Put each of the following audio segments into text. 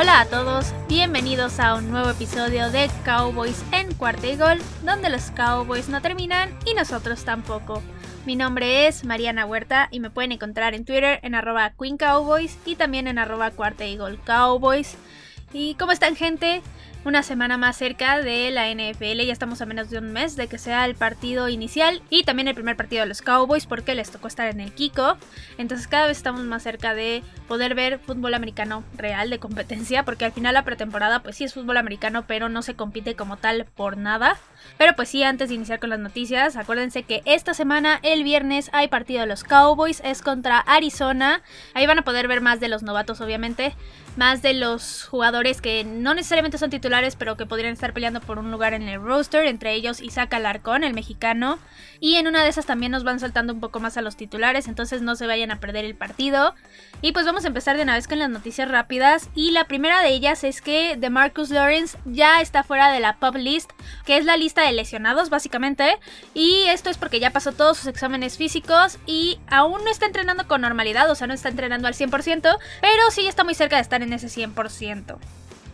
Hola a todos, bienvenidos a un nuevo episodio de Cowboys en Cuarta y Gol, donde los Cowboys no terminan y nosotros tampoco. Mi nombre es Mariana Huerta y me pueden encontrar en Twitter en arroba Queen Cowboys y también en arroba Cuarta y Cowboys. ¿Y cómo están gente? Una semana más cerca de la NFL. Ya estamos a menos de un mes de que sea el partido inicial y también el primer partido de los Cowboys porque les tocó estar en el Kiko. Entonces cada vez estamos más cerca de poder ver fútbol americano real de competencia porque al final la pretemporada pues sí es fútbol americano pero no se compite como tal por nada. Pero pues sí, antes de iniciar con las noticias, acuérdense que esta semana, el viernes, hay partido de los Cowboys, es contra Arizona. Ahí van a poder ver más de los novatos obviamente más de los jugadores que no necesariamente son titulares, pero que podrían estar peleando por un lugar en el roster, entre ellos Isaac Alarcón, el mexicano. Y en una de esas también nos van saltando un poco más a los titulares, entonces no se vayan a perder el partido. Y pues vamos a empezar de una vez con las noticias rápidas. Y la primera de ellas es que DeMarcus Lawrence ya está fuera de la pub list, que es la lista de lesionados básicamente. Y esto es porque ya pasó todos sus exámenes físicos y aún no está entrenando con normalidad, o sea, no está entrenando al 100%, pero sí está muy cerca de estar en ese 100%.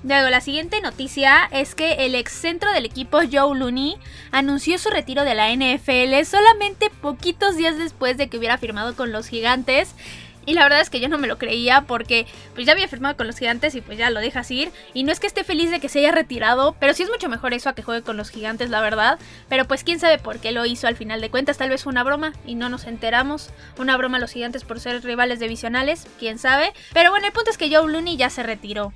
Luego, la siguiente noticia es que el ex centro del equipo Joe Looney anunció su retiro de la NFL solamente poquitos días después de que hubiera firmado con los gigantes. Y la verdad es que yo no me lo creía porque pues ya había firmado con los gigantes y pues ya lo dejas ir. Y no es que esté feliz de que se haya retirado, pero sí es mucho mejor eso a que juegue con los gigantes, la verdad. Pero pues quién sabe por qué lo hizo al final de cuentas. Tal vez fue una broma y no nos enteramos. Una broma a los gigantes por ser rivales divisionales, quién sabe. Pero bueno, el punto es que Joe Looney ya se retiró.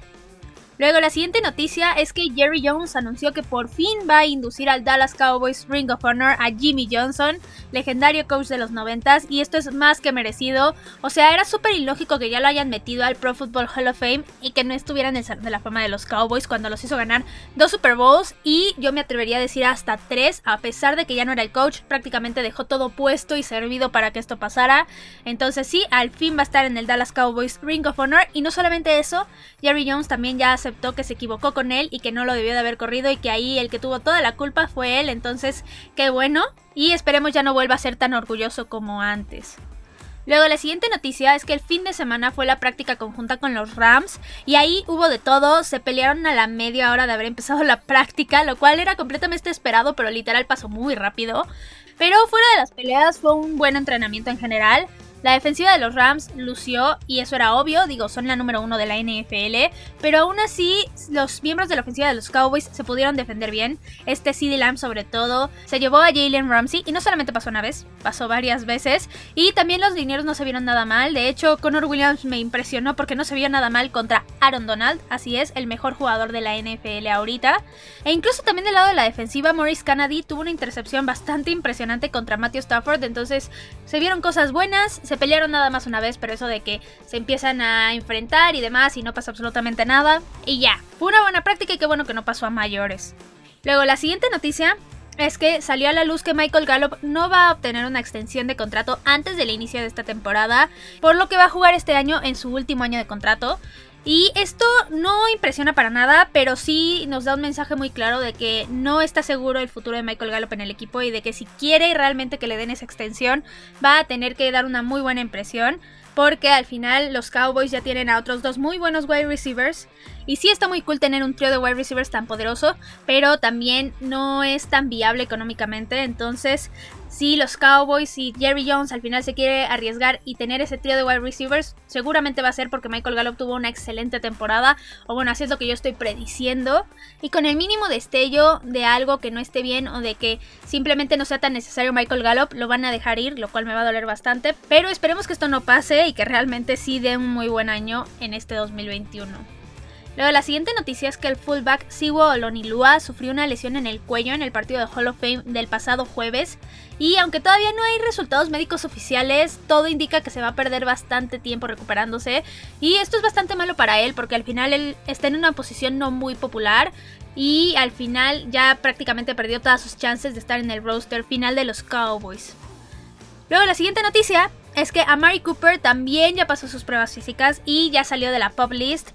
Luego la siguiente noticia es que Jerry Jones anunció que por fin va a inducir al Dallas Cowboys Ring of Honor a Jimmy Johnson, legendario coach de los 90 y esto es más que merecido. O sea, era súper ilógico que ya lo hayan metido al Pro Football Hall of Fame y que no estuviera en el Salón de la Fama de los Cowboys cuando los hizo ganar dos Super Bowls y yo me atrevería a decir hasta tres, a pesar de que ya no era el coach, prácticamente dejó todo puesto y servido para que esto pasara. Entonces sí, al fin va a estar en el Dallas Cowboys Ring of Honor y no solamente eso, Jerry Jones también ya que se equivocó con él y que no lo debió de haber corrido y que ahí el que tuvo toda la culpa fue él. Entonces, qué bueno. Y esperemos ya no vuelva a ser tan orgulloso como antes. Luego la siguiente noticia es que el fin de semana fue la práctica conjunta con los Rams y ahí hubo de todo, se pelearon a la media hora de haber empezado la práctica, lo cual era completamente esperado, pero literal pasó muy rápido. Pero fuera de las peleas fue un buen entrenamiento en general. La defensiva de los Rams lució y eso era obvio, digo, son la número uno de la NFL, pero aún así los miembros de la ofensiva de los Cowboys se pudieron defender bien. Este CD Lamb sobre todo se llevó a Jalen Ramsey y no solamente pasó una vez, pasó varias veces y también los dineros no se vieron nada mal. De hecho, Connor Williams me impresionó porque no se vio nada mal contra Aaron Donald, así es, el mejor jugador de la NFL ahorita. E incluso también del lado de la defensiva, Maurice Kennedy tuvo una intercepción bastante impresionante contra Matthew Stafford, entonces se vieron cosas buenas se pelearon nada más una vez, pero eso de que se empiezan a enfrentar y demás y no pasa absolutamente nada. Y ya, fue una buena práctica y qué bueno que no pasó a mayores. Luego, la siguiente noticia es que salió a la luz que Michael Gallup no va a obtener una extensión de contrato antes del inicio de esta temporada, por lo que va a jugar este año en su último año de contrato. Y esto no impresiona para nada, pero sí nos da un mensaje muy claro de que no está seguro el futuro de Michael Gallup en el equipo y de que si quiere realmente que le den esa extensión, va a tener que dar una muy buena impresión. Porque al final los Cowboys ya tienen a otros dos muy buenos wide receivers. Y sí está muy cool tener un trío de wide receivers tan poderoso, pero también no es tan viable económicamente. Entonces si los Cowboys y Jerry Jones al final se quiere arriesgar y tener ese trío de wide receivers, seguramente va a ser porque Michael Gallup tuvo una excelente temporada, o bueno, así es lo que yo estoy prediciendo, y con el mínimo destello de algo que no esté bien o de que simplemente no sea tan necesario Michael Gallup, lo van a dejar ir, lo cual me va a doler bastante, pero esperemos que esto no pase y que realmente sí dé un muy buen año en este 2021. Luego, la siguiente noticia es que el fullback Siwo Olonilua sufrió una lesión en el cuello en el partido de Hall of Fame del pasado jueves. Y aunque todavía no hay resultados médicos oficiales, todo indica que se va a perder bastante tiempo recuperándose. Y esto es bastante malo para él porque al final él está en una posición no muy popular. Y al final ya prácticamente perdió todas sus chances de estar en el roster final de los Cowboys. Luego, la siguiente noticia es que Amari Cooper también ya pasó sus pruebas físicas y ya salió de la pop list.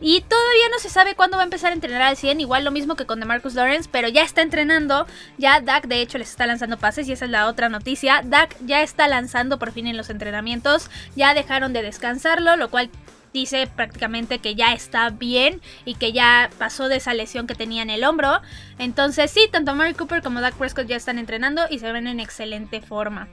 Y todavía no se sabe cuándo va a empezar a entrenar al 100, igual lo mismo que con DeMarcus Lawrence, pero ya está entrenando. Ya Dak de hecho les está lanzando pases y esa es la otra noticia. Dak ya está lanzando por fin en los entrenamientos, ya dejaron de descansarlo, lo cual dice prácticamente que ya está bien y que ya pasó de esa lesión que tenía en el hombro. Entonces sí, tanto Mary Cooper como Dak Prescott ya están entrenando y se ven en excelente forma.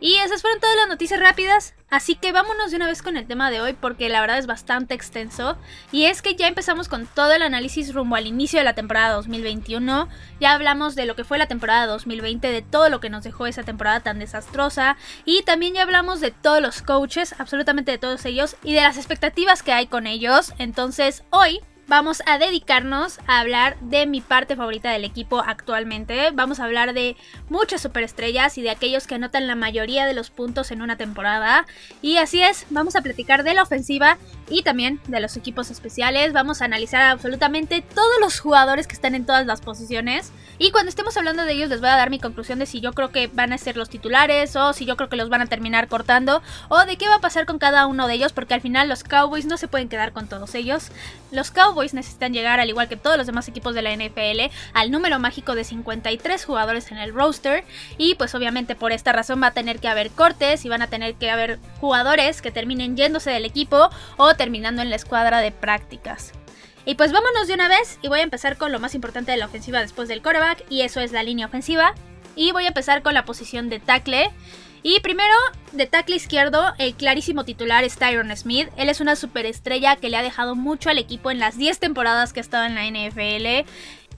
Y esas fueron todas las noticias rápidas. Así que vámonos de una vez con el tema de hoy porque la verdad es bastante extenso. Y es que ya empezamos con todo el análisis rumbo al inicio de la temporada 2021. Ya hablamos de lo que fue la temporada 2020, de todo lo que nos dejó esa temporada tan desastrosa. Y también ya hablamos de todos los coaches, absolutamente de todos ellos, y de las expectativas que hay con ellos. Entonces hoy vamos a dedicarnos a hablar de mi parte favorita del equipo actualmente. Vamos a hablar de muchas superestrellas y de aquellos que anotan la mayoría de los puntos en una temporada. Y así es, vamos a platicar de la ofensiva y también de los equipos especiales. Vamos a analizar absolutamente todos los jugadores que están en todas las posiciones. Y cuando estemos hablando de ellos les voy a dar mi conclusión de si yo creo que van a ser los titulares o si yo creo que los van a terminar cortando o de qué va a pasar con cada uno de ellos porque al final los Cowboys no se pueden quedar con todos ellos. Los Cowboys necesitan llegar, al igual que todos los demás equipos de la NFL, al número mágico de 53 jugadores en el roster. Y pues obviamente por esta razón va a tener que haber cortes y van a tener que haber jugadores que terminen yéndose del equipo o terminando en la escuadra de prácticas. Y pues vámonos de una vez y voy a empezar con lo más importante de la ofensiva después del quarterback y eso es la línea ofensiva. Y voy a empezar con la posición de tackle. Y primero, de tackle izquierdo, el clarísimo titular es Tyron Smith. Él es una superestrella que le ha dejado mucho al equipo en las 10 temporadas que ha estado en la NFL.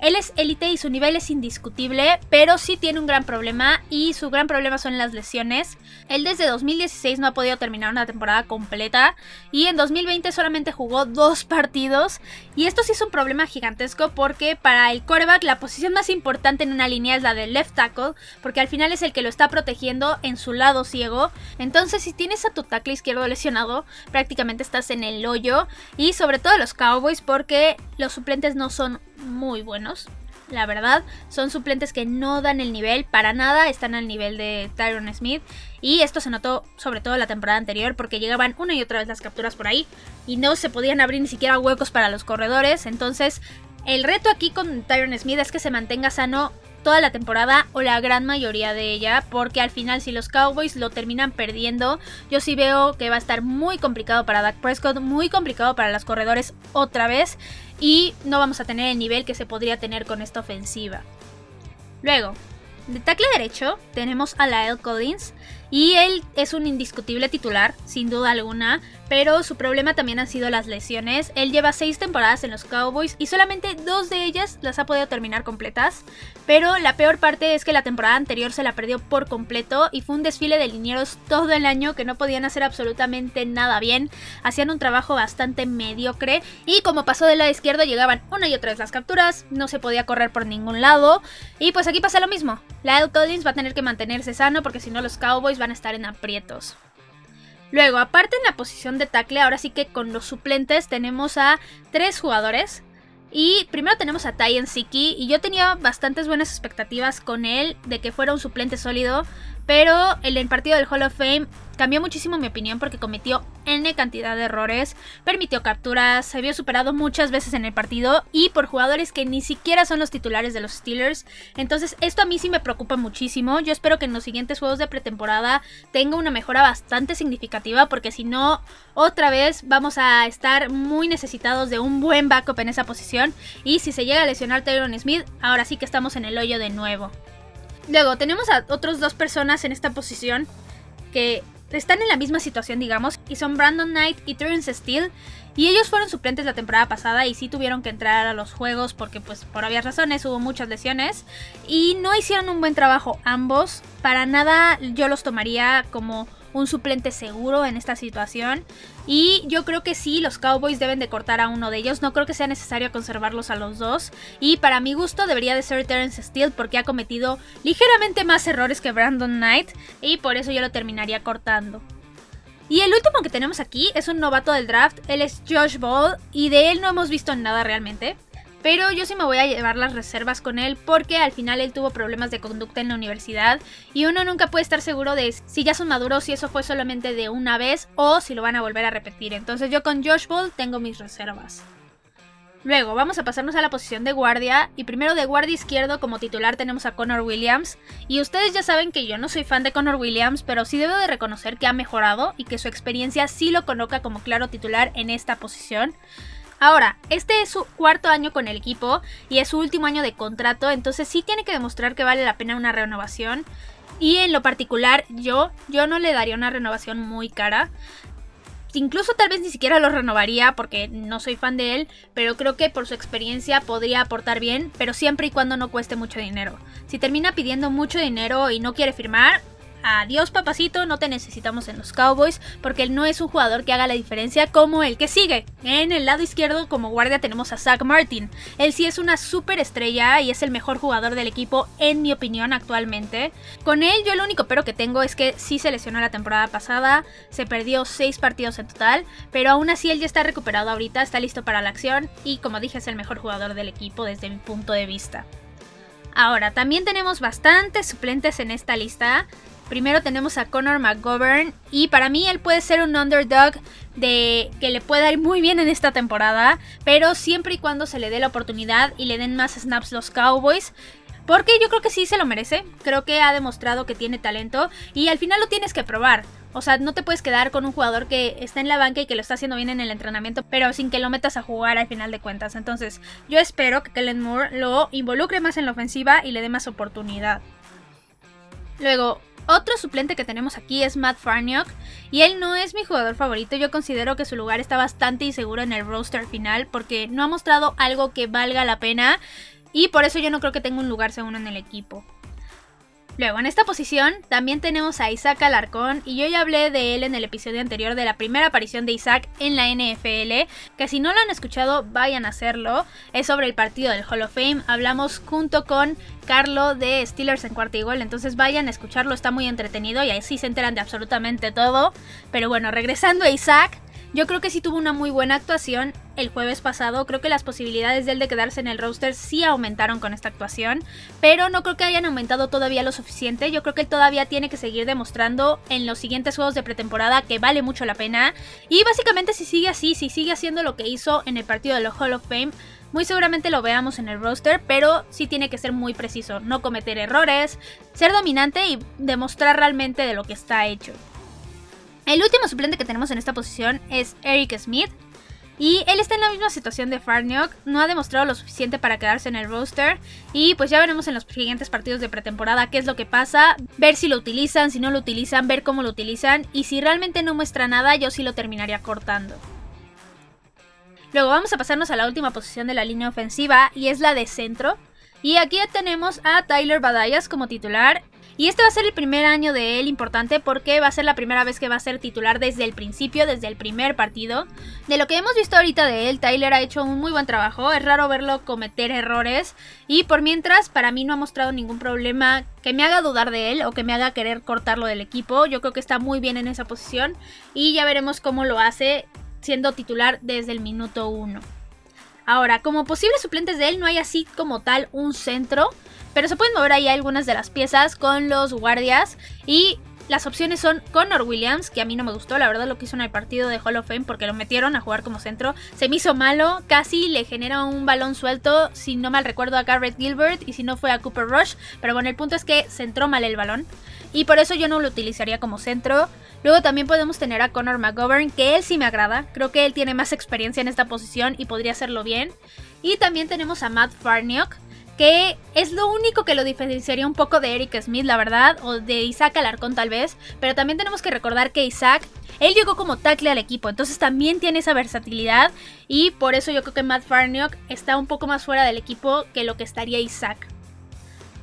Él es élite y su nivel es indiscutible, pero sí tiene un gran problema y su gran problema son las lesiones. Él desde 2016 no ha podido terminar una temporada completa y en 2020 solamente jugó dos partidos y esto sí es un problema gigantesco porque para el coreback la posición más importante en una línea es la del left tackle porque al final es el que lo está protegiendo en su lado ciego. Entonces si tienes a tu tackle izquierdo lesionado prácticamente estás en el hoyo y sobre todo los Cowboys porque los suplentes no son muy buenos. La verdad, son suplentes que no dan el nivel para nada, están al nivel de Tyron Smith. Y esto se notó sobre todo la temporada anterior porque llegaban una y otra vez las capturas por ahí y no se podían abrir ni siquiera huecos para los corredores. Entonces, el reto aquí con Tyron Smith es que se mantenga sano toda la temporada o la gran mayoría de ella, porque al final si los Cowboys lo terminan perdiendo, yo sí veo que va a estar muy complicado para Dak Prescott, muy complicado para los corredores otra vez y no vamos a tener el nivel que se podría tener con esta ofensiva. Luego, de tackle derecho tenemos a Lyle Collins y él es un indiscutible titular, sin duda alguna, pero su problema también han sido las lesiones. Él lleva seis temporadas en los Cowboys y solamente dos de ellas las ha podido terminar completas. Pero la peor parte es que la temporada anterior se la perdió por completo y fue un desfile de linieros todo el año que no podían hacer absolutamente nada bien. Hacían un trabajo bastante mediocre y como pasó del lado izquierdo llegaban una y otra vez las capturas, no se podía correr por ningún lado. Y pues aquí pasa lo mismo. Lyle Collins va a tener que mantenerse sano porque si no los Cowboys van a estar en aprietos. Luego, aparte en la posición de tackle, ahora sí que con los suplentes tenemos a tres jugadores. Y primero tenemos a Tyen Siki y yo tenía bastantes buenas expectativas con él de que fuera un suplente sólido, pero en el partido del Hall of Fame cambió muchísimo mi opinión porque cometió N cantidad de errores, permitió capturas, se vio superado muchas veces en el partido y por jugadores que ni siquiera son los titulares de los Steelers. Entonces esto a mí sí me preocupa muchísimo. Yo espero que en los siguientes juegos de pretemporada tenga una mejora bastante significativa porque si no, otra vez vamos a estar muy necesitados de un buen backup en esa posición. Y si se llega a lesionar Tyron Smith, ahora sí que estamos en el hoyo de nuevo. Luego, tenemos a otros dos personas en esta posición que están en la misma situación, digamos, y son Brandon Knight y Terrence Steele. Y ellos fueron suplentes la temporada pasada y sí tuvieron que entrar a los juegos porque pues por obvias razones hubo muchas lesiones y no hicieron un buen trabajo ambos. Para nada yo los tomaría como un suplente seguro en esta situación. Y yo creo que sí, los Cowboys deben de cortar a uno de ellos. No creo que sea necesario conservarlos a los dos. Y para mi gusto debería de ser Terence Steele porque ha cometido ligeramente más errores que Brandon Knight. Y por eso yo lo terminaría cortando. Y el último que tenemos aquí es un novato del draft. Él es Josh Ball. Y de él no hemos visto nada realmente. Pero yo sí me voy a llevar las reservas con él porque al final él tuvo problemas de conducta en la universidad y uno nunca puede estar seguro de si ya son maduros, si eso fue solamente de una vez o si lo van a volver a repetir. Entonces yo con Josh Ball tengo mis reservas. Luego vamos a pasarnos a la posición de guardia y primero de guardia izquierdo como titular tenemos a Connor Williams y ustedes ya saben que yo no soy fan de Connor Williams pero sí debo de reconocer que ha mejorado y que su experiencia sí lo coloca como claro titular en esta posición. Ahora, este es su cuarto año con el equipo y es su último año de contrato, entonces sí tiene que demostrar que vale la pena una renovación. Y en lo particular, yo, yo no le daría una renovación muy cara incluso tal vez ni siquiera lo renovaría porque no soy fan de él, pero creo que por su experiencia podría aportar bien, pero siempre y cuando no cueste mucho dinero. Si termina pidiendo mucho dinero y no quiere firmar, adiós papacito, no te necesitamos en los Cowboys porque él no es un jugador que haga la diferencia como el que sigue. En el lado izquierdo como guardia tenemos a Zach Martin. Él sí es una super estrella y es el mejor jugador del equipo en mi opinión actualmente. Con él yo lo único pero que tengo es que sí se lesionó la temporada pasada, se perdió 6 partidos en total, pero aún así él ya está recuperado ahorita, está listo para la acción y como dije es el mejor jugador del equipo desde mi punto de vista. Ahora, también tenemos bastantes suplentes en esta lista. Primero tenemos a Conor McGovern y para mí él puede ser un underdog de que le pueda ir muy bien en esta temporada, pero siempre y cuando se le dé la oportunidad y le den más snaps los Cowboys. Porque yo creo que sí se lo merece, creo que ha demostrado que tiene talento y al final lo tienes que probar. O sea, no te puedes quedar con un jugador que está en la banca y que lo está haciendo bien en el entrenamiento, pero sin que lo metas a jugar al final de cuentas. Entonces, yo espero que Kellen Moore lo involucre más en la ofensiva y le dé más oportunidad. Luego, otro suplente que tenemos aquí es Matt Farniok y él no es mi jugador favorito. Yo considero que su lugar está bastante inseguro en el roster final porque no ha mostrado algo que valga la pena y por eso yo no creo que tenga un lugar seguro en el equipo. Luego, en esta posición también tenemos a Isaac Alarcón y yo ya hablé de él en el episodio anterior de la primera aparición de Isaac en la NFL, que si no lo han escuchado vayan a hacerlo, es sobre el partido del Hall of Fame, hablamos junto con Carlo de Steelers en cuarto y gol, entonces vayan a escucharlo, está muy entretenido y ahí sí se enteran de absolutamente todo, pero bueno, regresando a Isaac, yo creo que sí tuvo una muy buena actuación el jueves pasado. Creo que las posibilidades de él de quedarse en el roster sí aumentaron con esta actuación. Pero no creo que hayan aumentado todavía lo suficiente. Yo creo que él todavía tiene que seguir demostrando en los siguientes juegos de pretemporada que vale mucho la pena. Y básicamente si sigue así, si sigue haciendo lo que hizo en el partido de los Hall of Fame, muy seguramente lo veamos en el roster, pero sí tiene que ser muy preciso, no cometer errores, ser dominante y demostrar realmente de lo que está hecho. El último suplente que tenemos en esta posición es Eric Smith. Y él está en la misma situación de Farniok, no ha demostrado lo suficiente para quedarse en el roster. Y pues ya veremos en los siguientes partidos de pretemporada qué es lo que pasa, ver si lo utilizan, si no lo utilizan, ver cómo lo utilizan. Y si realmente no muestra nada, yo sí lo terminaría cortando. Luego vamos a pasarnos a la última posición de la línea ofensiva y es la de centro. Y aquí ya tenemos a Tyler Badayas como titular y este va a ser el primer año de él importante porque va a ser la primera vez que va a ser titular desde el principio, desde el primer partido. De lo que hemos visto ahorita de él, Tyler ha hecho un muy buen trabajo. Es raro verlo cometer errores. Y por mientras, para mí no ha mostrado ningún problema que me haga dudar de él o que me haga querer cortarlo del equipo. Yo creo que está muy bien en esa posición. Y ya veremos cómo lo hace siendo titular desde el minuto 1. Ahora, como posibles suplentes de él, no hay así como tal un centro. Pero se pueden mover ahí algunas de las piezas con los guardias. Y las opciones son Connor Williams, que a mí no me gustó, la verdad lo que hizo en el partido de Hall of Fame porque lo metieron a jugar como centro. Se me hizo malo, casi le genera un balón suelto, si no mal recuerdo a Garrett Gilbert y si no fue a Cooper Rush. Pero bueno, el punto es que centró mal el balón. Y por eso yo no lo utilizaría como centro. Luego también podemos tener a Connor McGovern, que él sí me agrada. Creo que él tiene más experiencia en esta posición y podría hacerlo bien. Y también tenemos a Matt Farniok, que es lo único que lo diferenciaría un poco de Eric Smith, la verdad, o de Isaac Alarcón tal vez, pero también tenemos que recordar que Isaac, él llegó como tackle al equipo, entonces también tiene esa versatilidad y por eso yo creo que Matt Farniok está un poco más fuera del equipo que lo que estaría Isaac.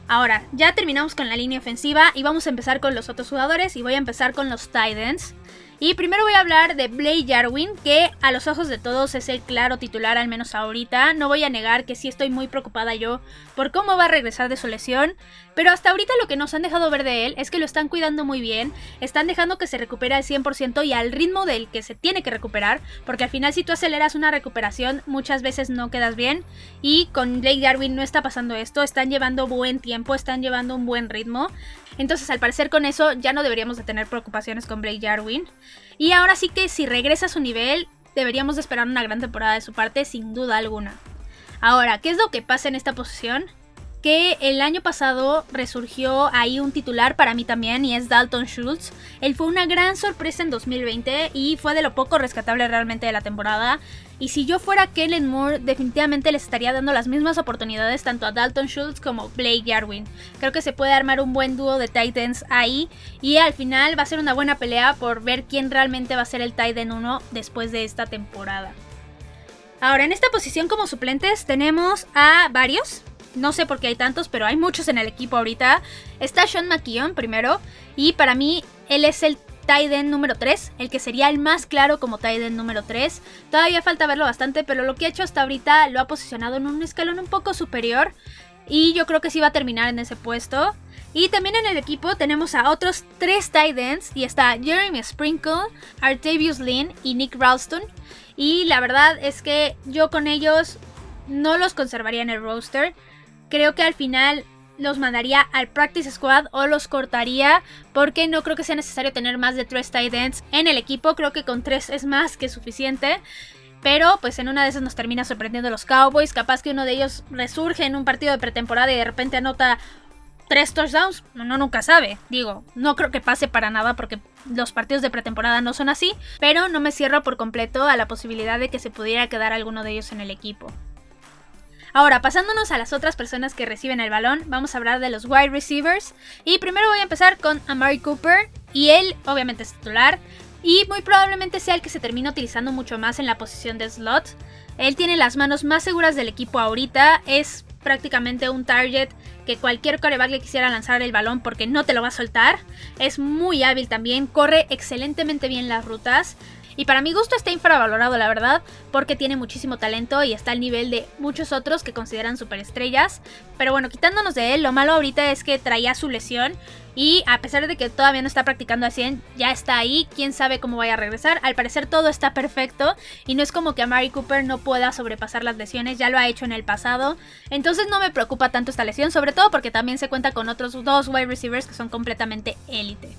Ahora, ya terminamos con la línea ofensiva y vamos a empezar con los otros jugadores y voy a empezar con los Titans. Y primero voy a hablar de Blake Jarwin, que a los ojos de todos es el claro titular, al menos ahorita. No voy a negar que sí estoy muy preocupada yo por cómo va a regresar de su lesión. Pero hasta ahorita lo que nos han dejado ver de él es que lo están cuidando muy bien. Están dejando que se recupere al 100% y al ritmo del que se tiene que recuperar. Porque al final si tú aceleras una recuperación muchas veces no quedas bien. Y con Blake Jarwin no está pasando esto. Están llevando buen tiempo, están llevando un buen ritmo. Entonces, al parecer con eso ya no deberíamos de tener preocupaciones con Blake Jarwin. Y ahora sí que si regresa a su nivel, deberíamos de esperar una gran temporada de su parte, sin duda alguna. Ahora, ¿qué es lo que pasa en esta posición? Que el año pasado resurgió ahí un titular para mí también y es Dalton Schultz. Él fue una gran sorpresa en 2020 y fue de lo poco rescatable realmente de la temporada. Y si yo fuera Kellen Moore, definitivamente les estaría dando las mismas oportunidades tanto a Dalton Schultz como Blake Jarwin. Creo que se puede armar un buen dúo de Titans ahí y al final va a ser una buena pelea por ver quién realmente va a ser el Titan 1 después de esta temporada. Ahora, en esta posición como suplentes tenemos a varios. No sé por qué hay tantos, pero hay muchos en el equipo ahorita. Está Sean McKeon primero. Y para mí, él es el Tiden número 3, el que sería el más claro como Tiden número 3. Todavía falta verlo bastante, pero lo que ha hecho hasta ahorita lo ha posicionado en un escalón un poco superior. Y yo creo que sí va a terminar en ese puesto. Y también en el equipo tenemos a otros tres tight y está Jeremy Sprinkle, Artavius Lynn y Nick Ralston. Y la verdad es que yo con ellos no los conservaría en el roster creo que al final los mandaría al practice squad o los cortaría porque no creo que sea necesario tener más de tres tight ends en el equipo. Creo que con tres es más que suficiente. Pero pues en una de esas nos termina sorprendiendo los Cowboys. Capaz que uno de ellos resurge en un partido de pretemporada y de repente anota tres touchdowns. Uno nunca sabe. Digo, no creo que pase para nada porque los partidos de pretemporada no son así. Pero no me cierro por completo a la posibilidad de que se pudiera quedar alguno de ellos en el equipo. Ahora, pasándonos a las otras personas que reciben el balón, vamos a hablar de los wide receivers. Y primero voy a empezar con Amari Cooper. Y él, obviamente, es titular. Y muy probablemente sea el que se termine utilizando mucho más en la posición de slot. Él tiene las manos más seguras del equipo ahorita. Es prácticamente un target que cualquier coreback le quisiera lanzar el balón porque no te lo va a soltar. Es muy hábil también, corre excelentemente bien las rutas. Y para mi gusto está infravalorado, la verdad, porque tiene muchísimo talento y está al nivel de muchos otros que consideran superestrellas. Pero bueno, quitándonos de él, lo malo ahorita es que traía su lesión y a pesar de que todavía no está practicando al 100, ya está ahí, quién sabe cómo vaya a regresar. Al parecer todo está perfecto y no es como que a Mary Cooper no pueda sobrepasar las lesiones, ya lo ha hecho en el pasado. Entonces no me preocupa tanto esta lesión, sobre todo porque también se cuenta con otros dos wide receivers que son completamente élite.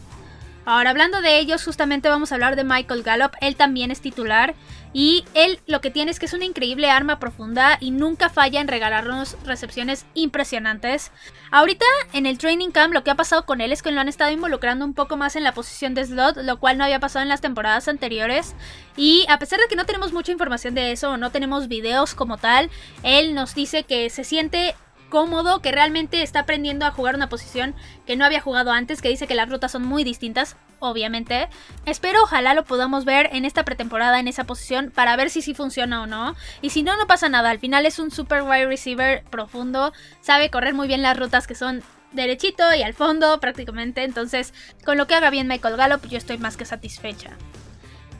Ahora, hablando de ellos, justamente vamos a hablar de Michael Gallup. Él también es titular. Y él lo que tiene es que es una increíble arma profunda y nunca falla en regalarnos recepciones impresionantes. Ahorita en el training camp lo que ha pasado con él es que lo han estado involucrando un poco más en la posición de slot, lo cual no había pasado en las temporadas anteriores. Y a pesar de que no tenemos mucha información de eso no tenemos videos como tal, él nos dice que se siente cómodo, que realmente está aprendiendo a jugar una posición que no había jugado antes, que dice que las rutas son muy distintas, obviamente. Espero ojalá lo podamos ver en esta pretemporada en esa posición para ver si sí funciona o no. Y si no, no pasa nada. Al final es un super wide receiver profundo, sabe correr muy bien las rutas que son derechito y al fondo prácticamente. Entonces, con lo que haga bien Michael Gallup, yo estoy más que satisfecha.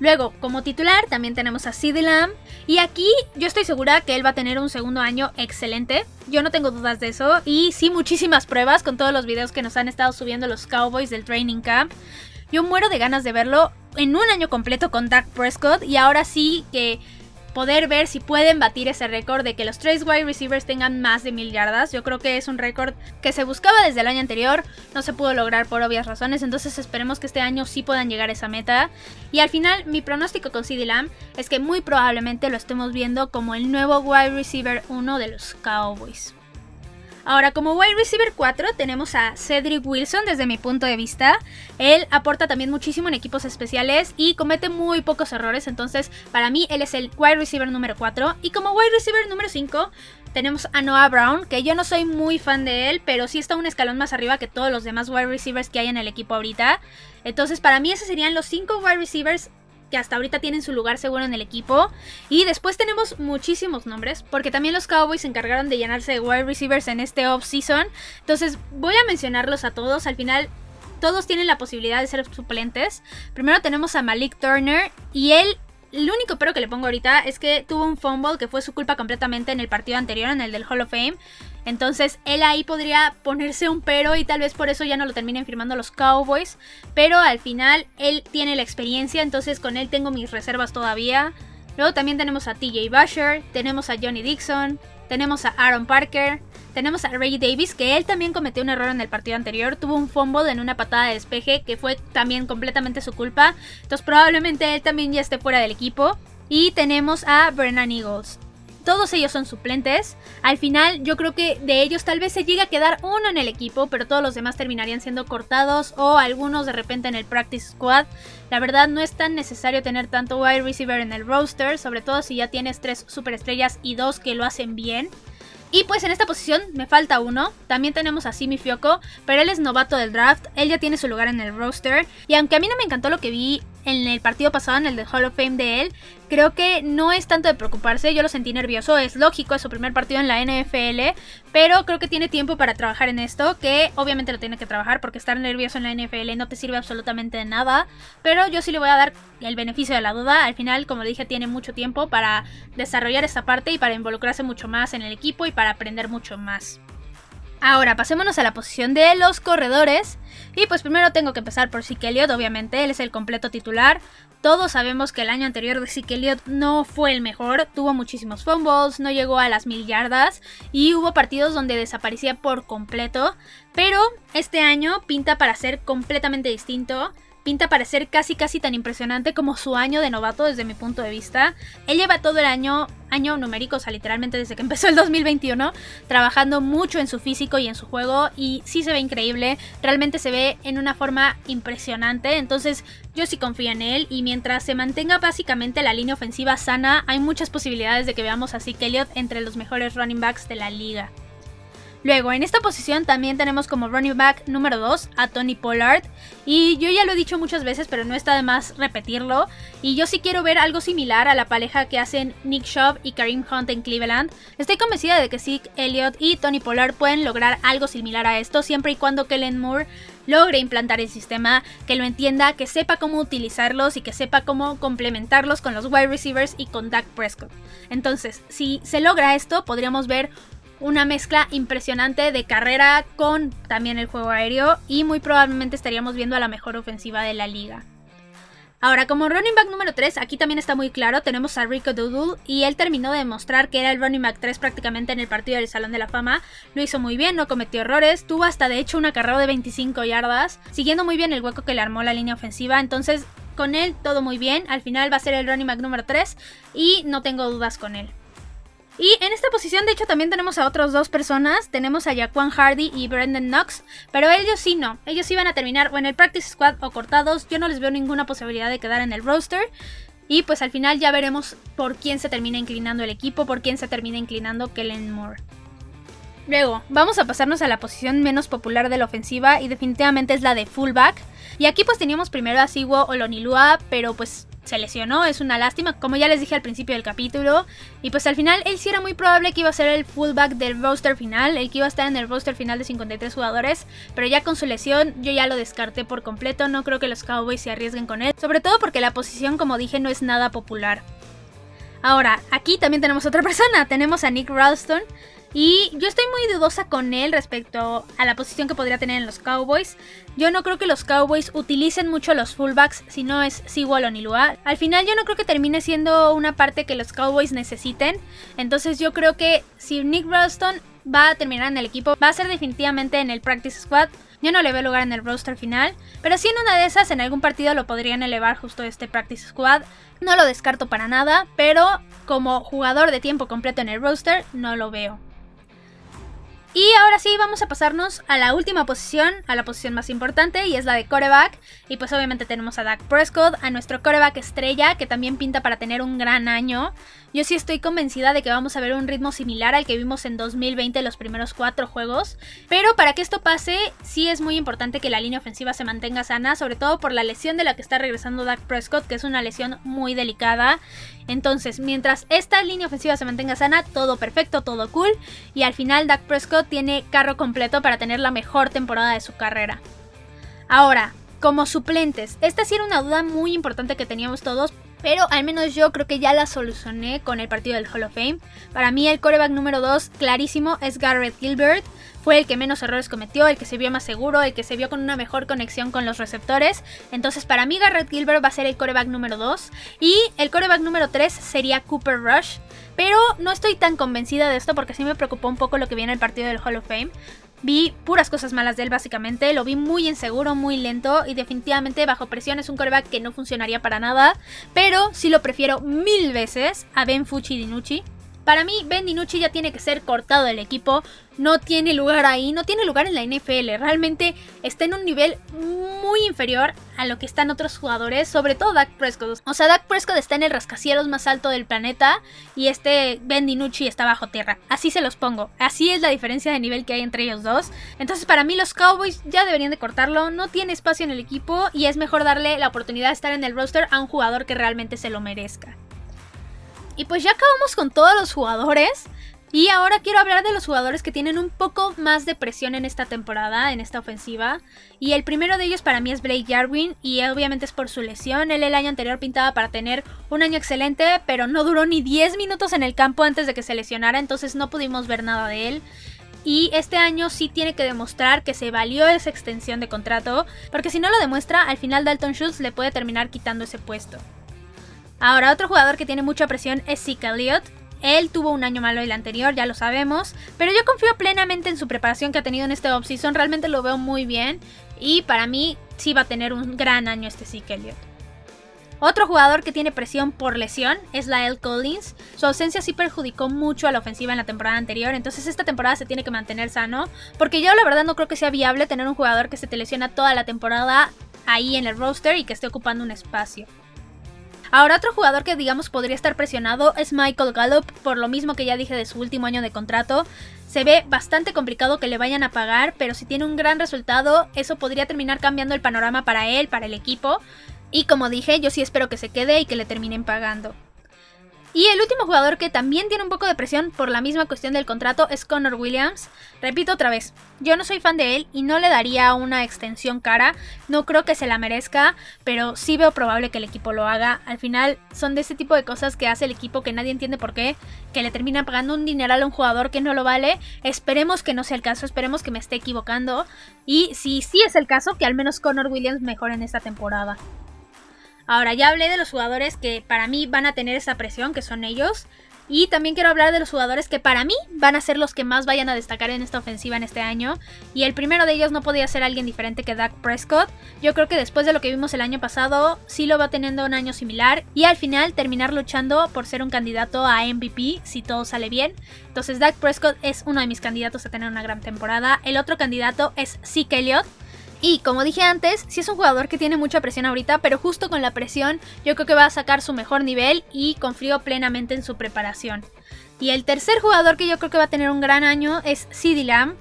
Luego, como titular, también tenemos a CeeDee Lamb. Y aquí yo estoy segura que él va a tener un segundo año excelente. Yo no tengo dudas de eso. Y sí, muchísimas pruebas con todos los videos que nos han estado subiendo los Cowboys del Training Camp. Yo muero de ganas de verlo en un año completo con Dak Prescott. Y ahora sí que poder ver si pueden batir ese récord de que los tres wide receivers tengan más de mil yardas. Yo creo que es un récord que se buscaba desde el año anterior, no se pudo lograr por obvias razones, entonces esperemos que este año sí puedan llegar a esa meta. Y al final, mi pronóstico con CD Lamb es que muy probablemente lo estemos viendo como el nuevo wide receiver 1 de los Cowboys. Ahora, como wide receiver 4 tenemos a Cedric Wilson desde mi punto de vista. Él aporta también muchísimo en equipos especiales y comete muy pocos errores. Entonces, para mí, él es el wide receiver número 4. Y como wide receiver número 5 tenemos a Noah Brown, que yo no soy muy fan de él, pero sí está un escalón más arriba que todos los demás wide receivers que hay en el equipo ahorita. Entonces, para mí, esos serían los 5 wide receivers que hasta ahorita tienen su lugar seguro en el equipo. Y después tenemos muchísimos nombres, porque también los Cowboys se encargaron de llenarse de wide receivers en este off-season. Entonces voy a mencionarlos a todos. Al final todos tienen la posibilidad de ser suplentes. Primero tenemos a Malik Turner y él el único pero que le pongo ahorita es que tuvo un fumble que fue su culpa completamente en el partido anterior, en el del Hall of Fame. Entonces él ahí podría ponerse un pero y tal vez por eso ya no lo terminen firmando los Cowboys. Pero al final él tiene la experiencia, entonces con él tengo mis reservas todavía. Luego también tenemos a TJ Busher, tenemos a Johnny Dixon, tenemos a Aaron Parker, tenemos a Ray Davis, que él también cometió un error en el partido anterior. Tuvo un fumble en una patada de despeje que fue también completamente su culpa. Entonces probablemente él también ya esté fuera del equipo. Y tenemos a Brennan Eagles. Todos ellos son suplentes. Al final yo creo que de ellos tal vez se llegue a quedar uno en el equipo, pero todos los demás terminarían siendo cortados o algunos de repente en el practice squad. La verdad no es tan necesario tener tanto wide receiver en el roster, sobre todo si ya tienes tres superestrellas y dos que lo hacen bien. Y pues en esta posición me falta uno. También tenemos a Simi Fioco, pero él es novato del draft. Él ya tiene su lugar en el roster. Y aunque a mí no me encantó lo que vi en el partido pasado, en el de Hall of Fame de él, creo que no es tanto de preocuparse. Yo lo sentí nervioso. Es lógico, es su primer partido en la NFL. Pero creo que tiene tiempo para trabajar en esto. Que obviamente lo tiene que trabajar porque estar nervioso en la NFL no te sirve absolutamente de nada. Pero yo sí le voy a dar el beneficio de la duda. Al final, como dije, tiene mucho tiempo para desarrollar esta parte y para involucrarse mucho más en el equipo y para aprender mucho más. Ahora, pasémonos a la posición de los corredores. Y pues primero tengo que empezar por Zeke Elliott, obviamente, él es el completo titular. Todos sabemos que el año anterior de Zeke Elliott no fue el mejor, tuvo muchísimos fumbles, no llegó a las mil yardas y hubo partidos donde desaparecía por completo. Pero este año pinta para ser completamente distinto pinta para ser casi casi tan impresionante como su año de novato desde mi punto de vista. Él lleva todo el año, año numérico, o sea, literalmente desde que empezó el 2021, trabajando mucho en su físico y en su juego y sí se ve increíble, realmente se ve en una forma impresionante, entonces yo sí confío en él y mientras se mantenga básicamente la línea ofensiva sana, hay muchas posibilidades de que veamos a Zeke Elliott entre los mejores running backs de la liga. Luego, en esta posición también tenemos como running back número 2 a Tony Pollard. Y yo ya lo he dicho muchas veces, pero no está de más repetirlo. Y yo sí quiero ver algo similar a la pareja que hacen Nick Chubb y Kareem Hunt en Cleveland. Estoy convencida de que Zeke Elliott y Tony Pollard pueden lograr algo similar a esto, siempre y cuando Kellen Moore logre implantar el sistema, que lo entienda, que sepa cómo utilizarlos y que sepa cómo complementarlos con los wide receivers y con Dak Prescott. Entonces, si se logra esto, podríamos ver una mezcla impresionante de carrera con también el juego aéreo y muy probablemente estaríamos viendo a la mejor ofensiva de la liga. Ahora, como running back número 3, aquí también está muy claro, tenemos a Rico Doodle y él terminó de demostrar que era el running back 3 prácticamente en el partido del Salón de la Fama. Lo hizo muy bien, no cometió errores, tuvo hasta de hecho una carrera de 25 yardas, siguiendo muy bien el hueco que le armó la línea ofensiva, entonces con él todo muy bien, al final va a ser el running back número 3 y no tengo dudas con él. Y en esta posición, de hecho, también tenemos a otras dos personas. Tenemos a Jaquan Hardy y Brendan Knox. Pero ellos sí no. Ellos iban a terminar o en el Practice Squad o cortados. Yo no les veo ninguna posibilidad de quedar en el roster. Y pues al final ya veremos por quién se termina inclinando el equipo, por quién se termina inclinando Kellen Moore. Luego, vamos a pasarnos a la posición menos popular de la ofensiva y definitivamente es la de fullback. Y aquí pues teníamos primero a Siwo Olonilua, pero pues se lesionó, es una lástima, como ya les dije al principio del capítulo. Y pues al final él sí era muy probable que iba a ser el fullback del roster final, el que iba a estar en el roster final de 53 jugadores, pero ya con su lesión yo ya lo descarté por completo, no creo que los Cowboys se arriesguen con él, sobre todo porque la posición como dije no es nada popular. Ahora, aquí también tenemos otra persona, tenemos a Nick Ralston, y yo estoy muy dudosa con él respecto a la posición que podría tener en los Cowboys. Yo no creo que los Cowboys utilicen mucho los fullbacks si no es Sewell o Nilua. Al final yo no creo que termine siendo una parte que los Cowboys necesiten. Entonces yo creo que si Nick Ralston va a terminar en el equipo, va a ser definitivamente en el practice squad. Yo no le veo lugar en el roster final, pero si en una de esas en algún partido lo podrían elevar justo este practice squad. No lo descarto para nada, pero como jugador de tiempo completo en el roster no lo veo. Y ahora sí, vamos a pasarnos a la última posición, a la posición más importante, y es la de coreback. Y pues obviamente tenemos a Dak Prescott, a nuestro coreback estrella, que también pinta para tener un gran año. Yo sí estoy convencida de que vamos a ver un ritmo similar al que vimos en 2020 los primeros cuatro juegos. Pero para que esto pase, sí es muy importante que la línea ofensiva se mantenga sana, sobre todo por la lesión de la que está regresando Dak Prescott, que es una lesión muy delicada. Entonces, mientras esta línea ofensiva se mantenga sana, todo perfecto, todo cool. Y al final Dak Prescott tiene carro completo para tener la mejor temporada de su carrera. Ahora, como suplentes, esta sí era una duda muy importante que teníamos todos, pero al menos yo creo que ya la solucioné con el partido del Hall of Fame. Para mí el coreback número 2 clarísimo es Garrett Gilbert. Fue el que menos errores cometió, el que se vio más seguro, el que se vio con una mejor conexión con los receptores. Entonces para mí Garrett Gilbert va a ser el coreback número 2. Y el coreback número 3 sería Cooper Rush. Pero no estoy tan convencida de esto porque sí me preocupó un poco lo que viene el partido del Hall of Fame. Vi puras cosas malas de él básicamente, lo vi muy inseguro, muy lento. Y definitivamente bajo presión es un coreback que no funcionaría para nada, pero sí lo prefiero mil veces a Ben Fucci Dinucci. Para mí, Ben DiNucci ya tiene que ser cortado del equipo. No tiene lugar ahí, no tiene lugar en la NFL. Realmente está en un nivel muy inferior a lo que están otros jugadores, sobre todo Dak Prescott. O sea, Dak Prescott está en el rascacielos más alto del planeta y este Ben DiNucci está bajo tierra. Así se los pongo. Así es la diferencia de nivel que hay entre ellos dos. Entonces, para mí, los Cowboys ya deberían de cortarlo. No tiene espacio en el equipo y es mejor darle la oportunidad de estar en el roster a un jugador que realmente se lo merezca. Y pues ya acabamos con todos los jugadores. Y ahora quiero hablar de los jugadores que tienen un poco más de presión en esta temporada, en esta ofensiva. Y el primero de ellos para mí es Blake Jarwin y obviamente es por su lesión. Él el año anterior pintaba para tener un año excelente, pero no duró ni 10 minutos en el campo antes de que se lesionara, entonces no pudimos ver nada de él. Y este año sí tiene que demostrar que se valió esa extensión de contrato, porque si no lo demuestra, al final Dalton Schultz le puede terminar quitando ese puesto. Ahora, otro jugador que tiene mucha presión es Zeke Elliott. Él tuvo un año malo el anterior, ya lo sabemos, pero yo confío plenamente en su preparación que ha tenido en este offseason, realmente lo veo muy bien y para mí sí va a tener un gran año este Zeke Elliott. Otro jugador que tiene presión por lesión es Lyle Collins. Su ausencia sí perjudicó mucho a la ofensiva en la temporada anterior, entonces esta temporada se tiene que mantener sano, porque yo la verdad no creo que sea viable tener un jugador que se te lesiona toda la temporada ahí en el roster y que esté ocupando un espacio. Ahora otro jugador que digamos podría estar presionado es Michael Gallup, por lo mismo que ya dije de su último año de contrato. Se ve bastante complicado que le vayan a pagar, pero si tiene un gran resultado, eso podría terminar cambiando el panorama para él, para el equipo. Y como dije, yo sí espero que se quede y que le terminen pagando. Y el último jugador que también tiene un poco de presión por la misma cuestión del contrato es Connor Williams. Repito otra vez, yo no soy fan de él y no le daría una extensión cara, no creo que se la merezca, pero sí veo probable que el equipo lo haga. Al final son de ese tipo de cosas que hace el equipo que nadie entiende por qué, que le termina pagando un dineral a un jugador que no lo vale. Esperemos que no sea el caso, esperemos que me esté equivocando. Y si sí es el caso, que al menos Connor Williams mejore en esta temporada. Ahora, ya hablé de los jugadores que para mí van a tener esa presión, que son ellos. Y también quiero hablar de los jugadores que para mí van a ser los que más vayan a destacar en esta ofensiva en este año. Y el primero de ellos no podía ser alguien diferente que Dak Prescott. Yo creo que después de lo que vimos el año pasado, sí lo va teniendo un año similar. Y al final terminar luchando por ser un candidato a MVP si todo sale bien. Entonces Dak Prescott es uno de mis candidatos a tener una gran temporada. El otro candidato es Zeke Elliott y como dije antes, sí es un jugador que tiene mucha presión ahorita, pero justo con la presión yo creo que va a sacar su mejor nivel y confío plenamente en su preparación. Y el tercer jugador que yo creo que va a tener un gran año es CD Lamb.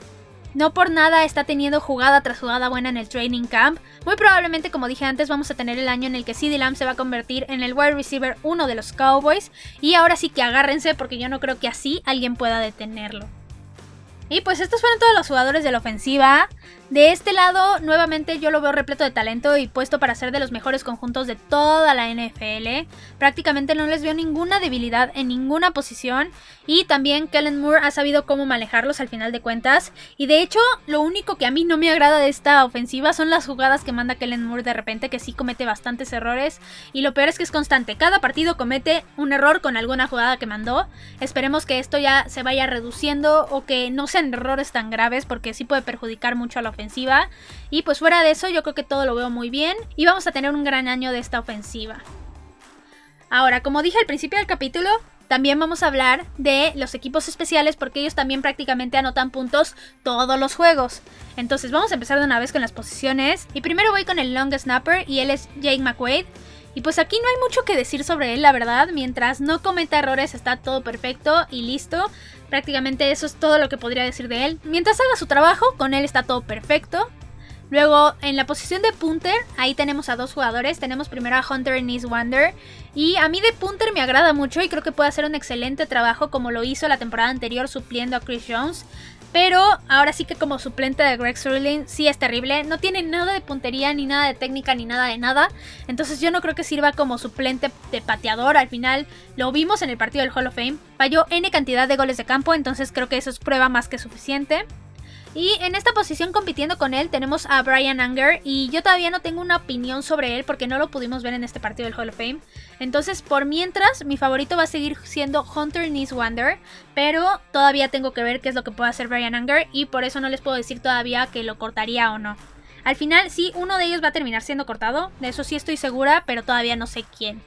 No por nada está teniendo jugada tras jugada buena en el training camp. Muy probablemente, como dije antes, vamos a tener el año en el que CD Lamb se va a convertir en el wide receiver 1 de los Cowboys. Y ahora sí que agárrense porque yo no creo que así alguien pueda detenerlo. Y pues estos fueron todos los jugadores de la ofensiva. De este lado, nuevamente yo lo veo repleto de talento y puesto para ser de los mejores conjuntos de toda la NFL. Prácticamente no les veo ninguna debilidad en ninguna posición. Y también Kellen Moore ha sabido cómo manejarlos al final de cuentas. Y de hecho, lo único que a mí no me agrada de esta ofensiva son las jugadas que manda Kellen Moore de repente, que sí comete bastantes errores. Y lo peor es que es constante. Cada partido comete un error con alguna jugada que mandó. Esperemos que esto ya se vaya reduciendo o que no sean errores tan graves porque sí puede perjudicar mucho a la ofensiva. Y pues fuera de eso, yo creo que todo lo veo muy bien y vamos a tener un gran año de esta ofensiva. Ahora, como dije al principio del capítulo, también vamos a hablar de los equipos especiales porque ellos también prácticamente anotan puntos todos los juegos. Entonces vamos a empezar de una vez con las posiciones. Y primero voy con el long snapper y él es Jake McQuaid. Y pues aquí no hay mucho que decir sobre él, la verdad. Mientras no cometa errores está todo perfecto y listo. Prácticamente eso es todo lo que podría decir de él. Mientras haga su trabajo, con él está todo perfecto. Luego, en la posición de punter, ahí tenemos a dos jugadores. Tenemos primero a Hunter Nice Wander. Y a mí de punter me agrada mucho y creo que puede hacer un excelente trabajo como lo hizo la temporada anterior supliendo a Chris Jones. Pero ahora sí que como suplente de Greg Sterling sí es terrible. No tiene nada de puntería, ni nada de técnica, ni nada de nada. Entonces yo no creo que sirva como suplente de pateador. Al final lo vimos en el partido del Hall of Fame. Falló N cantidad de goles de campo, entonces creo que eso es prueba más que suficiente. Y en esta posición compitiendo con él tenemos a Brian Anger y yo todavía no tengo una opinión sobre él porque no lo pudimos ver en este partido del Hall of Fame. Entonces, por mientras, mi favorito va a seguir siendo Hunter Nice Wander, pero todavía tengo que ver qué es lo que puede hacer Brian Anger y por eso no les puedo decir todavía que lo cortaría o no. Al final, sí, uno de ellos va a terminar siendo cortado, de eso sí estoy segura, pero todavía no sé quién.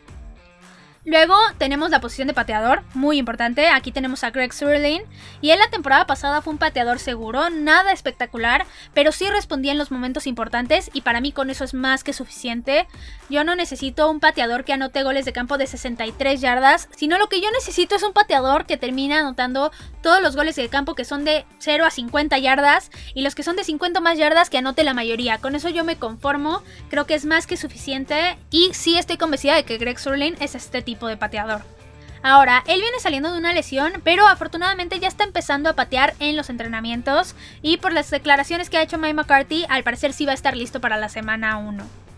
Luego tenemos la posición de pateador, muy importante. Aquí tenemos a Greg Surlin. Y en la temporada pasada fue un pateador seguro, nada espectacular, pero sí respondía en los momentos importantes y para mí con eso es más que suficiente. Yo no necesito un pateador que anote goles de campo de 63 yardas, sino lo que yo necesito es un pateador que termine anotando todos los goles de campo que son de 0 a 50 yardas y los que son de 50 más yardas que anote la mayoría. Con eso yo me conformo, creo que es más que suficiente y sí estoy convencida de que Greg Surlin es este tipo de pateador. Ahora, él viene saliendo de una lesión, pero afortunadamente ya está empezando a patear en los entrenamientos y por las declaraciones que ha hecho Mike McCarthy, al parecer sí va a estar listo para la semana 1.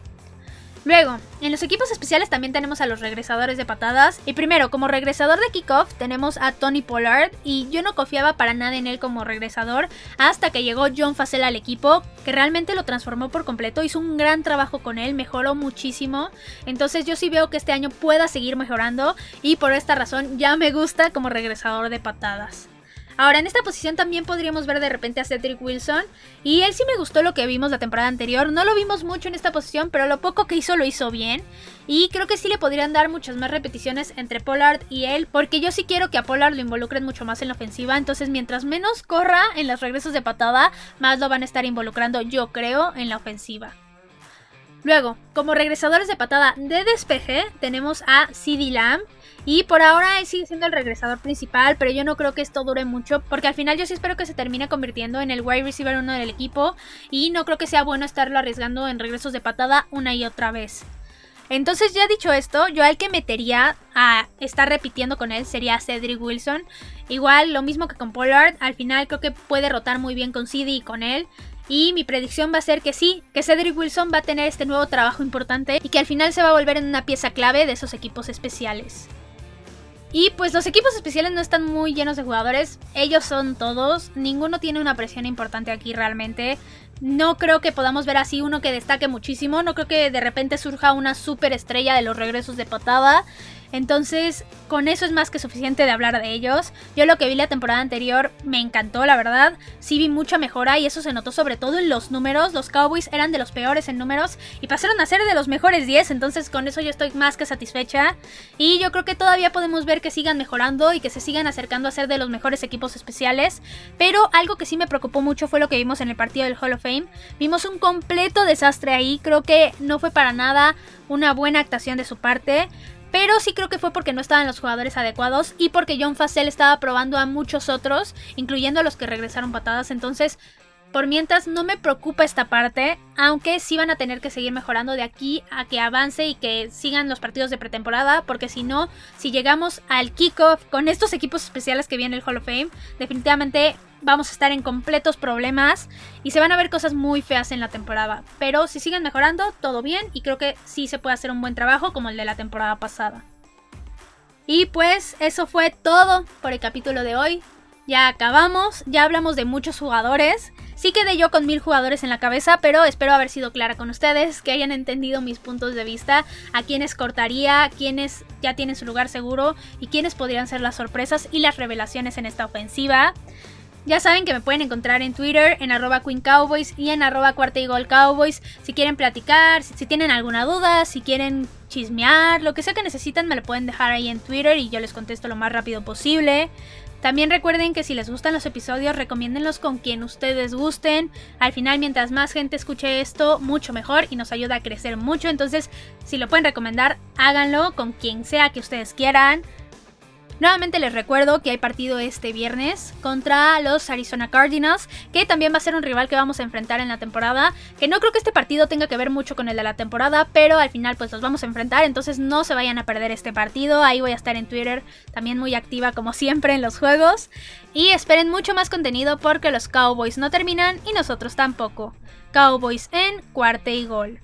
Luego, en los equipos especiales también tenemos a los regresadores de patadas. Y primero, como regresador de kickoff tenemos a Tony Pollard. Y yo no confiaba para nada en él como regresador hasta que llegó John Facel al equipo, que realmente lo transformó por completo. Hizo un gran trabajo con él, mejoró muchísimo. Entonces yo sí veo que este año pueda seguir mejorando. Y por esta razón ya me gusta como regresador de patadas. Ahora, en esta posición también podríamos ver de repente a Cedric Wilson. Y él sí me gustó lo que vimos la temporada anterior. No lo vimos mucho en esta posición, pero lo poco que hizo lo hizo bien. Y creo que sí le podrían dar muchas más repeticiones entre Pollard y él. Porque yo sí quiero que a Pollard lo involucren mucho más en la ofensiva. Entonces, mientras menos corra en los regresos de patada, más lo van a estar involucrando, yo creo, en la ofensiva. Luego, como regresadores de patada de despeje, tenemos a CD Lamb. Y por ahora sigue siendo el regresador principal, pero yo no creo que esto dure mucho, porque al final yo sí espero que se termine convirtiendo en el wide receiver uno del equipo, y no creo que sea bueno estarlo arriesgando en regresos de patada una y otra vez. Entonces ya dicho esto, yo al que metería a estar repitiendo con él sería Cedric Wilson. Igual lo mismo que con Pollard, al final creo que puede rotar muy bien con CD y con él. Y mi predicción va a ser que sí, que Cedric Wilson va a tener este nuevo trabajo importante y que al final se va a volver en una pieza clave de esos equipos especiales. Y pues los equipos especiales no están muy llenos de jugadores, ellos son todos, ninguno tiene una presión importante aquí realmente. No creo que podamos ver así uno que destaque muchísimo, no creo que de repente surja una super estrella de los regresos de patada. Entonces, con eso es más que suficiente de hablar de ellos. Yo lo que vi la temporada anterior me encantó, la verdad. Sí vi mucha mejora y eso se notó sobre todo en los números. Los Cowboys eran de los peores en números y pasaron a ser de los mejores 10. Entonces, con eso yo estoy más que satisfecha. Y yo creo que todavía podemos ver que sigan mejorando y que se sigan acercando a ser de los mejores equipos especiales. Pero algo que sí me preocupó mucho fue lo que vimos en el partido del Hall of Fame. Vimos un completo desastre ahí. Creo que no fue para nada una buena actuación de su parte. Pero sí creo que fue porque no estaban los jugadores adecuados y porque John Facel estaba probando a muchos otros, incluyendo a los que regresaron patadas. Entonces, por mientras no me preocupa esta parte, aunque sí van a tener que seguir mejorando de aquí a que avance y que sigan los partidos de pretemporada, porque si no, si llegamos al kickoff con estos equipos especiales que viene el Hall of Fame, definitivamente vamos a estar en completos problemas y se van a ver cosas muy feas en la temporada. Pero si siguen mejorando, todo bien y creo que sí se puede hacer un buen trabajo como el de la temporada pasada. Y pues eso fue todo por el capítulo de hoy. Ya acabamos, ya hablamos de muchos jugadores. Sí quedé yo con mil jugadores en la cabeza, pero espero haber sido clara con ustedes, que hayan entendido mis puntos de vista, a quienes cortaría, a quienes ya tienen su lugar seguro y quienes podrían ser las sorpresas y las revelaciones en esta ofensiva. Ya saben que me pueden encontrar en Twitter, en arroba Queen Cowboys y en arroba cuarta y gol Cowboys. Si quieren platicar, si, tienen alguna duda, si quieren chismear, lo que sea que necesitan, me lo pueden dejar ahí en Twitter y yo les contesto lo más rápido posible. También recuerden que si les gustan los episodios, recomiéndenlos con quien ustedes gusten. Al final, mientras más gente escuche esto, mucho mejor y nos ayuda a crecer mucho. Entonces, si lo pueden recomendar, háganlo con quien sea que ustedes quieran. Nuevamente les recuerdo que hay partido este viernes contra los Arizona Cardinals, que también va a ser un rival que vamos a enfrentar en la temporada, que no creo que este partido tenga que ver mucho con el de la temporada, pero al final pues los vamos a enfrentar, entonces no se vayan a perder este partido, ahí voy a estar en Twitter también muy activa como siempre en los juegos, y esperen mucho más contenido porque los Cowboys no terminan y nosotros tampoco. Cowboys en cuarta y gol.